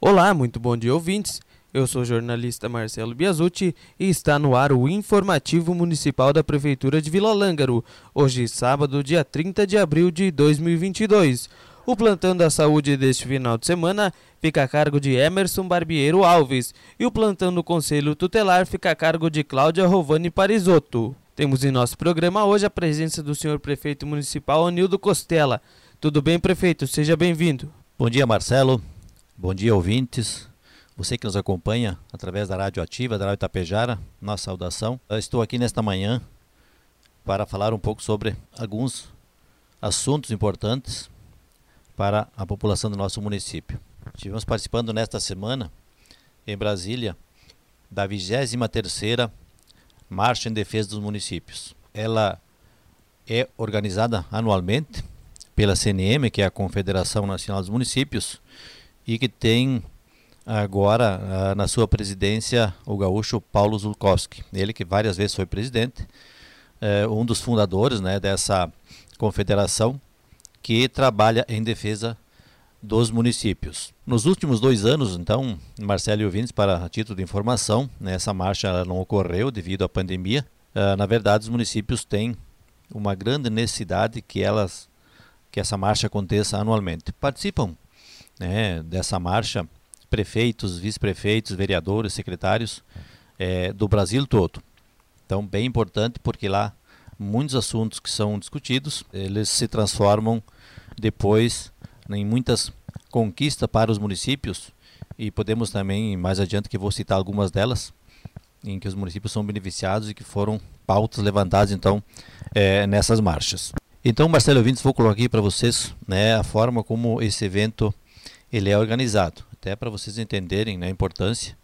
Olá, muito bom dia, ouvintes. Eu sou o jornalista Marcelo Biasucci e está no ar o Informativo Municipal da Prefeitura de Vila Lângaro, hoje sábado, dia 30 de abril de 2022. O plantão da saúde deste final de semana fica a cargo de Emerson Barbieiro Alves e o plantão do Conselho Tutelar fica a cargo de Cláudia Rovani Parisotto. Temos em nosso programa hoje a presença do senhor prefeito municipal Anildo Costela. Tudo bem, prefeito? Seja bem-vindo. Bom dia, Marcelo. Bom dia, ouvintes. Você que nos acompanha através da Rádio Ativa, da Rádio Tapejara, nossa saudação. Eu estou aqui nesta manhã para falar um pouco sobre alguns assuntos importantes para a população do nosso município. Estivemos participando nesta semana em Brasília da 23ª Marcha em Defesa dos Municípios. Ela é organizada anualmente pela CNM, que é a Confederação Nacional dos Municípios, e que tem agora ah, na sua presidência o gaúcho Paulo Zulkowski. Ele que várias vezes foi presidente, é, um dos fundadores né, dessa confederação que trabalha em defesa dos municípios. Nos últimos dois anos, então, Marcelo e ouvintes, para título de informação, né, essa marcha não ocorreu devido à pandemia. Uh, na verdade, os municípios têm uma grande necessidade que elas que essa marcha aconteça anualmente. Participam né, dessa marcha prefeitos, vice-prefeitos, vereadores, secretários é, do Brasil todo. Então, bem importante porque lá muitos assuntos que são discutidos, eles se transformam depois em muitas conquistas para os municípios e podemos também, mais adiante que vou citar algumas delas, em que os municípios são beneficiados e que foram pautas levantadas então é, nessas marchas. Então, Marcelo Vintes, vou colocar aqui para vocês né, a forma como esse evento ele é organizado, até para vocês entenderem né, a importância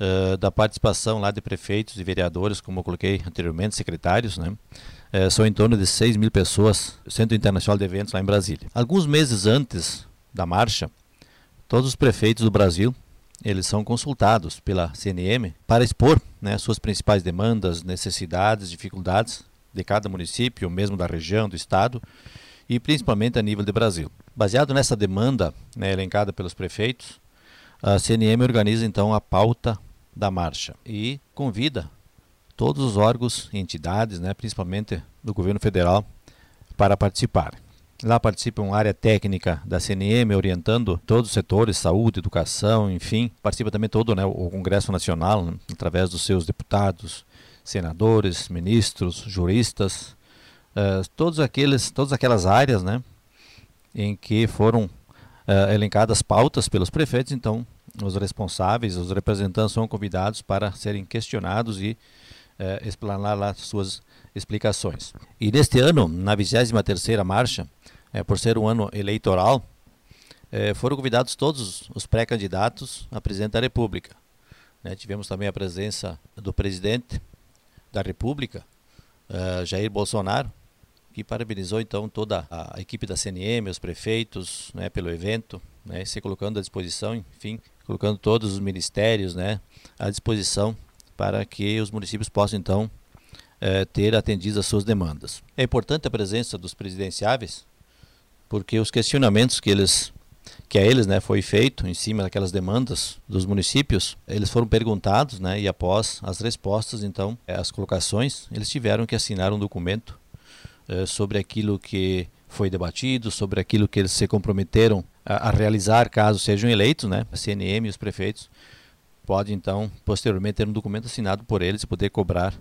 uh, da participação lá de prefeitos e vereadores, como eu coloquei anteriormente, secretários, né? Uh, são em torno de 6 mil pessoas, Centro Internacional de Eventos lá em Brasília. Alguns meses antes da marcha, todos os prefeitos do Brasil eles são consultados pela CNM para expor né, suas principais demandas, necessidades, dificuldades de cada município, ou mesmo da região, do estado, e principalmente a nível de Brasil. Baseado nessa demanda né, elencada pelos prefeitos, a CNM organiza então a pauta da marcha e convida todos os órgãos e entidades, né, principalmente do governo federal, para participar. Lá participa uma área técnica da CNM, orientando todos os setores, saúde, educação, enfim. Participa também todo né, o Congresso Nacional, né, através dos seus deputados, senadores, ministros, juristas, uh, todos aqueles, todas aquelas áreas né, em que foram uh, elencadas pautas pelos prefeitos, então os responsáveis, os representantes são convidados para serem questionados e uh, explanar lá suas explicações. E neste ano, na 23ª marcha, por ser um ano eleitoral, foram convidados todos os pré-candidatos a presidente da República. Né, tivemos também a presença do presidente da República, Jair Bolsonaro, que parabenizou então toda a equipe da CNM, os prefeitos, né, pelo evento, né, se colocando à disposição, enfim, colocando todos os ministérios, né, à disposição para que os municípios possam então eh, ter atendidas as suas demandas. É importante a presença dos presidenciáveis, porque os questionamentos que eles que a eles né, foi feito em cima daquelas demandas dos municípios, eles foram perguntados né, e após as respostas, então, as colocações, eles tiveram que assinar um documento eh, sobre aquilo que foi debatido, sobre aquilo que eles se comprometeram a, a, realizar caso sejam eleitos, né? A CNM e os prefeitos podem então posteriormente ter um documento assinado por eles e poder cobrar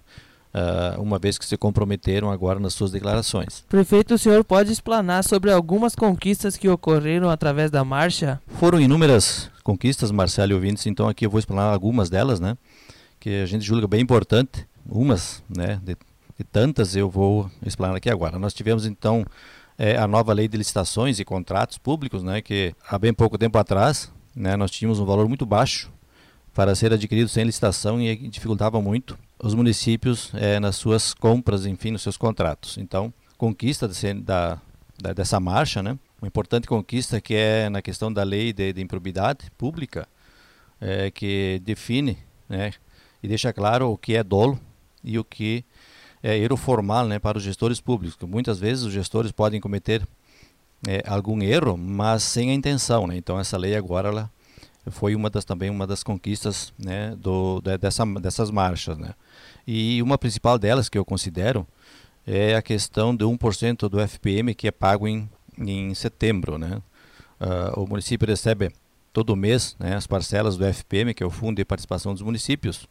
uh, uma vez que se comprometeram agora nas suas declarações. Prefeito, o senhor pode explanar sobre algumas conquistas que ocorreram através da marcha? Foram inúmeras conquistas, Marcelo e ouvintes, então aqui eu vou explanar algumas delas, né? Que a gente julga bem importante, umas, né? De e tantas eu vou explanar aqui agora. Nós tivemos então é, a nova lei de licitações e contratos públicos, né, que há bem pouco tempo atrás né, nós tínhamos um valor muito baixo para ser adquirido sem licitação e dificultava muito os municípios é, nas suas compras, enfim, nos seus contratos. Então, conquista da, da, dessa marcha, né, uma importante conquista que é na questão da lei de, de improbidade pública, é, que define né, e deixa claro o que é dolo e o que é, erro formal né, para os gestores públicos, muitas vezes os gestores podem cometer é, algum erro, mas sem a intenção. Né? Então essa lei agora ela foi uma das também uma das conquistas né, do, dessa, dessas marchas. Né? E uma principal delas que eu considero é a questão de 1% do FPM que é pago em, em setembro. Né? Uh, o município recebe todo mês né, as parcelas do FPM, que é o Fundo de Participação dos Municípios,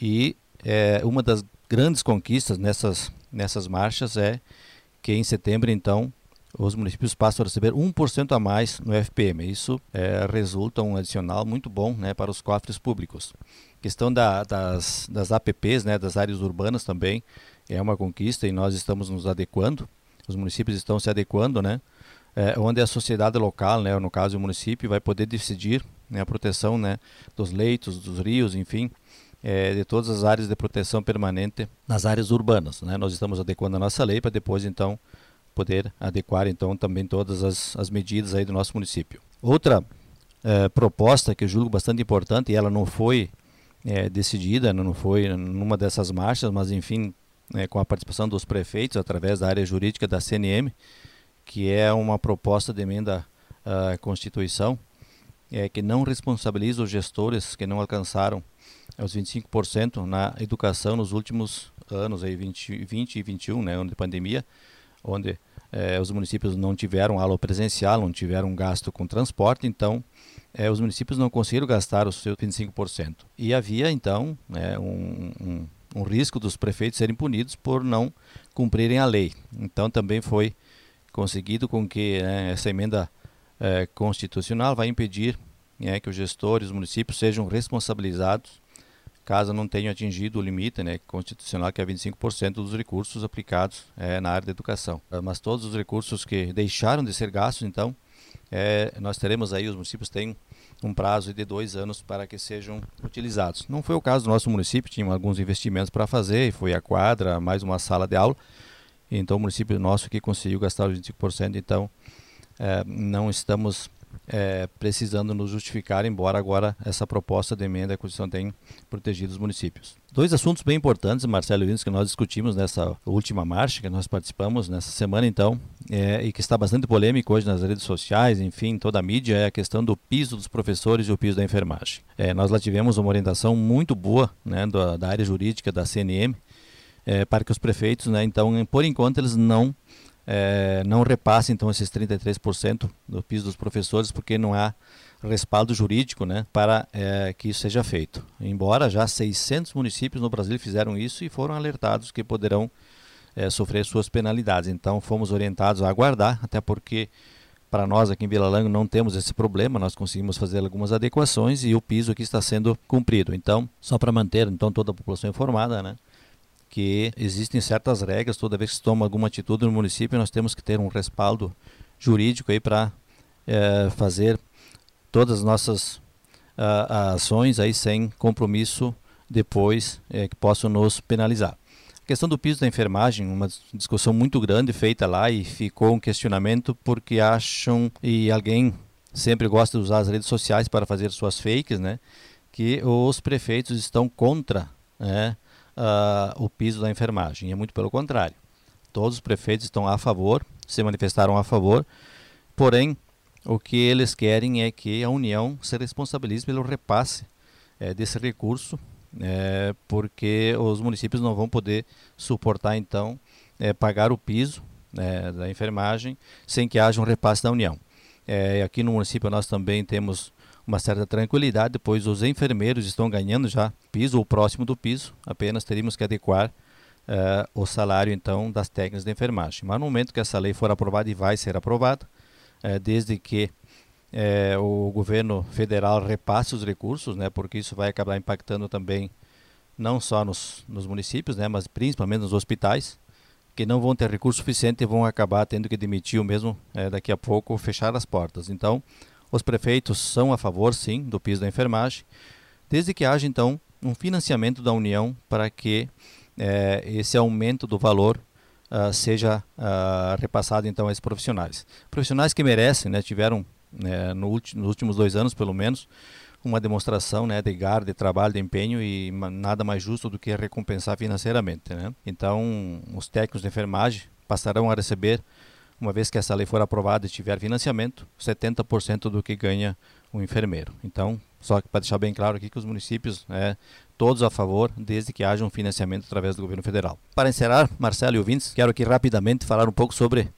e é, uma das grandes conquistas nessas, nessas marchas é que em setembro, então, os municípios passam a receber 1% a mais no FPM. Isso é, resulta um adicional muito bom né, para os cofres públicos. questão da, das, das APPs, né, das áreas urbanas também, é uma conquista e nós estamos nos adequando. Os municípios estão se adequando, né? É, onde a sociedade local, né, no caso o município, vai poder decidir né, a proteção né, dos leitos, dos rios, enfim, é, de todas as áreas de proteção permanente nas áreas urbanas. Né? Nós estamos adequando a nossa lei para depois, então, poder adequar então também todas as, as medidas aí do nosso município. Outra é, proposta que eu julgo bastante importante e ela não foi é, decidida, não foi numa dessas marchas, mas enfim, é, com a participação dos prefeitos através da área jurídica da CNM, que é uma proposta de emenda à Constituição, é, que não responsabiliza os gestores que não alcançaram os 25% na educação nos últimos anos, aí 20, 20 e 21, né, ano de pandemia, onde eh, os municípios não tiveram aula presencial, não tiveram gasto com transporte, então eh, os municípios não conseguiram gastar os seus 25%. E havia, então, né, um, um, um, risco dos prefeitos serem punidos por não cumprirem a lei. Então também foi conseguido com que né, essa emenda eh, constitucional vai impedir né, que os gestores, os municípios sejam responsabilizados caso não tenham atingido o limite né, constitucional, que é 25% dos recursos aplicados é, na área da educação. Ah, mas todos os recursos que deixaram de ser gastos, então, é, nós teremos aí, os municípios têm um prazo de dois anos para que sejam utilizados. Não foi o caso do nosso município, tinha alguns investimentos para fazer, foi a quadra, mais uma sala de aula, então o município nosso que conseguiu gastar os 25%, então é, não estamos é, precisando nos justificar, embora agora essa proposta de emenda à Constituição tenha protegido os municípios. Dois assuntos bem importantes, Marcelo Vindos, que nós discutimos nessa última marcha que nós participamos nessa semana, então, é, e que está bastante polêmico hoje nas redes sociais, enfim, toda a mídia, é a questão do piso dos professores e o piso da enfermagem. É, nós lá tivemos uma orientação muito boa né, da, da área jurídica da CNM, é, para que os prefeitos, né, então, por enquanto, eles não é, não repasse então esses 33% do piso dos professores, porque não há respaldo jurídico né, para é, que isso seja feito. Embora já 600 municípios no Brasil fizeram isso e foram alertados que poderão é, sofrer suas penalidades. Então fomos orientados a aguardar, até porque para nós aqui em Vila Lango não temos esse problema, nós conseguimos fazer algumas adequações e o piso aqui está sendo cumprido. Então, só para manter então toda a população informada, né? Que existem certas regras, toda vez que se toma alguma atitude no município, nós temos que ter um respaldo jurídico aí para é, fazer todas as nossas a, ações aí sem compromisso depois é, que possam nos penalizar. A questão do piso da enfermagem, uma discussão muito grande feita lá e ficou um questionamento porque acham e alguém sempre gosta de usar as redes sociais para fazer suas fakes, né? Que os prefeitos estão contra, né? Uh, o piso da enfermagem. É muito pelo contrário. Todos os prefeitos estão a favor, se manifestaram a favor, porém, o que eles querem é que a União se responsabilize pelo repasse é, desse recurso, é, porque os municípios não vão poder suportar, então, é, pagar o piso né, da enfermagem sem que haja um repasse da União. Aqui no município nós também temos uma certa tranquilidade, pois os enfermeiros estão ganhando já piso ou próximo do piso, apenas teríamos que adequar uh, o salário então das técnicas de enfermagem. Mas no momento que essa lei for aprovada e vai ser aprovada, uh, desde que uh, o governo federal repasse os recursos, né, porque isso vai acabar impactando também não só nos, nos municípios, né, mas principalmente nos hospitais, que não vão ter recurso suficiente e vão acabar tendo que demitir ou mesmo daqui a pouco fechar as portas. Então, os prefeitos são a favor, sim, do piso da enfermagem, desde que haja, então, um financiamento da União para que eh, esse aumento do valor uh, seja uh, repassado, então, a esses profissionais. Profissionais que merecem, né, tiveram, né, no nos últimos dois anos, pelo menos, uma demonstração né, de garra, de trabalho, de empenho e nada mais justo do que recompensar financeiramente. Né? Então, os técnicos de enfermagem passarão a receber uma vez que essa lei for aprovada e tiver financiamento, 70% do que ganha um enfermeiro. Então, só para deixar bem claro aqui que os municípios, é, todos a favor, desde que haja um financiamento através do governo federal. Para encerrar, Marcelo e ouvintes, quero aqui rapidamente falar um pouco sobre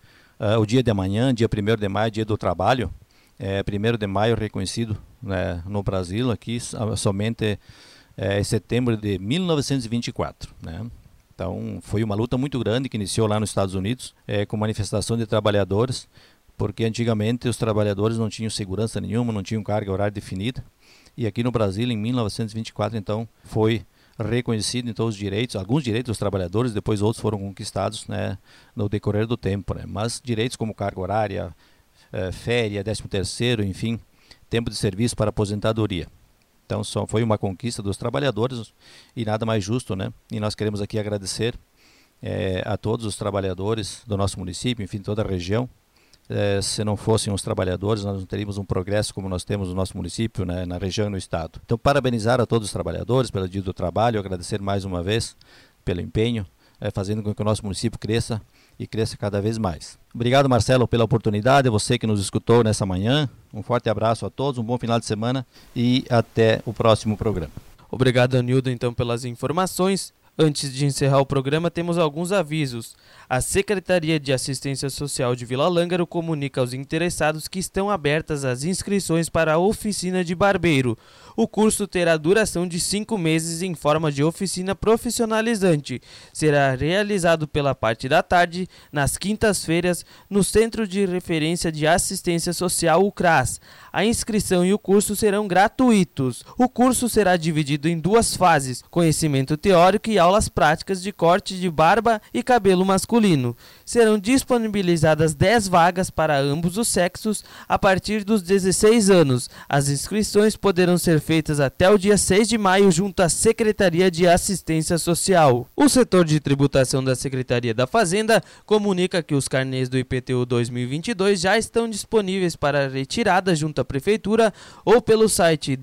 uh, o dia de amanhã, dia 1 de maio, dia do trabalho. É, 1 de maio reconhecido né, no Brasil, aqui somente é, em setembro de 1924. Né? Então, foi uma luta muito grande que iniciou lá nos Estados Unidos, é, com manifestação de trabalhadores, porque antigamente os trabalhadores não tinham segurança nenhuma, não tinham carga horária definida. E aqui no Brasil, em 1924, então, foi reconhecido então os direitos, alguns direitos dos trabalhadores, depois outros foram conquistados né, no decorrer do tempo. Né? Mas direitos como carga horária, é, férias, 13 terceiro, enfim, tempo de serviço para aposentadoria. Então só foi uma conquista dos trabalhadores e nada mais justo, né? E nós queremos aqui agradecer é, a todos os trabalhadores do nosso município, enfim, toda a região. É, se não fossem os trabalhadores, nós não teríamos um progresso como nós temos no nosso município, né, na região e no estado. Então, parabenizar a todos os trabalhadores pelo dia do trabalho, agradecer mais uma vez pelo empenho, fazendo com que o nosso município cresça e cresça cada vez mais. Obrigado, Marcelo, pela oportunidade, você que nos escutou nessa manhã. Um forte abraço a todos, um bom final de semana e até o próximo programa. Obrigado, Anildo, então, pelas informações. Antes de encerrar o programa, temos alguns avisos. A Secretaria de Assistência Social de Vila Lângaro comunica aos interessados que estão abertas as inscrições para a oficina de barbeiro. O curso terá duração de cinco meses em forma de oficina profissionalizante. Será realizado pela parte da tarde, nas quintas-feiras, no Centro de Referência de Assistência Social, o CRAS. A inscrição e o curso serão gratuitos. O curso será dividido em duas fases: conhecimento teórico e aulas práticas de corte de barba e cabelo masculino. Serão disponibilizadas 10 vagas para ambos os sexos a partir dos 16 anos. As inscrições poderão ser feitas até o dia 6 de maio junto à Secretaria de Assistência Social. O setor de tributação da Secretaria da Fazenda comunica que os carnês do IPTU 2022 já estão disponíveis para retirada junto à Prefeitura ou pelo site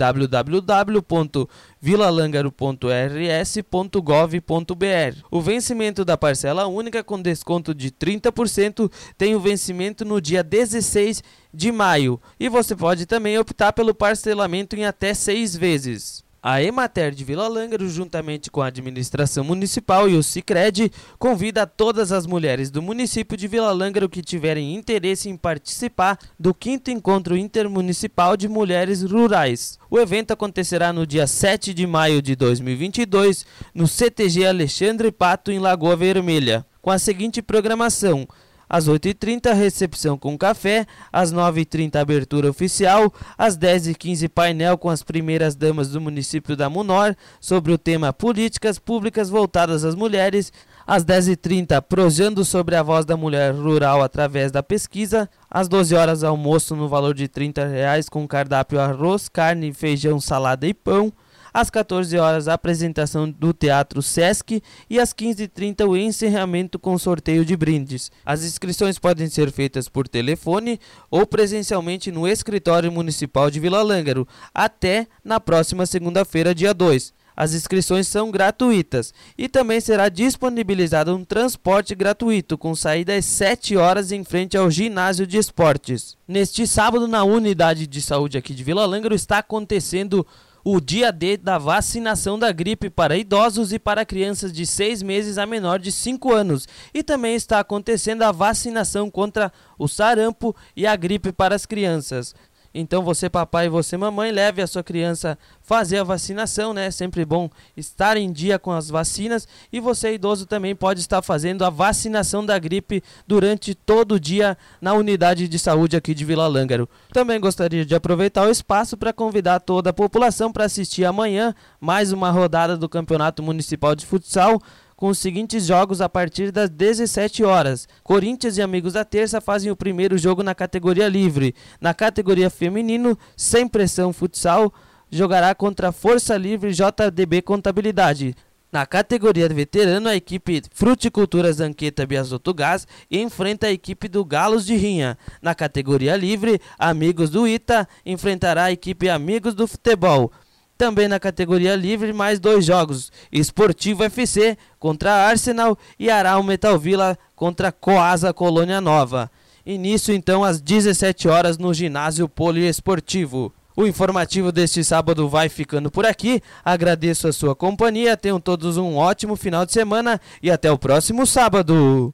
www.vilalangaro.rs.gov.br. O vencimento da parcela única com desconto de 30% tem o vencimento no dia 16 de maio e você pode também optar pelo parcelamento em até seis vezes. A Emater de Vila Lângaro, juntamente com a administração municipal e o Sicredi, convida todas as mulheres do município de Vila Lângaro que tiverem interesse em participar do quinto encontro intermunicipal de mulheres rurais. O evento acontecerá no dia 7 de maio de 2022 no CTG Alexandre Pato em Lagoa Vermelha, com a seguinte programação: às 8h30, recepção com café. Às 9h30, abertura oficial. Às 10h15, painel com as primeiras damas do município da Munor sobre o tema Políticas Públicas Voltadas às Mulheres. Às 10h30, prosando sobre a voz da mulher rural através da pesquisa. Às 12 horas, almoço no valor de 30 reais, com cardápio arroz, carne, feijão, salada e pão. Às 14 horas, a apresentação do Teatro Sesc e às 15h30 o encerramento com sorteio de brindes. As inscrições podem ser feitas por telefone ou presencialmente no escritório municipal de Vila Lângaro até na próxima segunda-feira, dia 2. As inscrições são gratuitas e também será disponibilizado um transporte gratuito com saída às 7 horas em frente ao ginásio de esportes. Neste sábado, na unidade de saúde aqui de Vila Lângaro, está acontecendo o dia D da vacinação da gripe para idosos e para crianças de 6 meses a menor de 5 anos. E também está acontecendo a vacinação contra o sarampo e a gripe para as crianças. Então você papai e você mamãe leve a sua criança fazer a vacinação, né? É sempre bom estar em dia com as vacinas e você idoso também pode estar fazendo a vacinação da gripe durante todo o dia na unidade de saúde aqui de Vila Lângaro. Também gostaria de aproveitar o espaço para convidar toda a população para assistir amanhã mais uma rodada do Campeonato Municipal de Futsal com os seguintes jogos a partir das 17 horas. Corinthians e Amigos da Terça fazem o primeiro jogo na categoria livre. Na categoria feminino, sem pressão futsal, jogará contra Força Livre JDB Contabilidade. Na categoria veterano, a equipe Fruticultura Zanqueta Biasoto Gás enfrenta a equipe do Galos de Rinha. Na categoria livre, Amigos do Ita enfrentará a equipe Amigos do Futebol. Também na categoria livre, mais dois jogos: Esportivo FC contra Arsenal e Aral Metal Vila contra Coasa Colônia Nova. Início então às 17 horas no ginásio poliesportivo. O informativo deste sábado vai ficando por aqui. Agradeço a sua companhia. Tenham todos um ótimo final de semana e até o próximo sábado.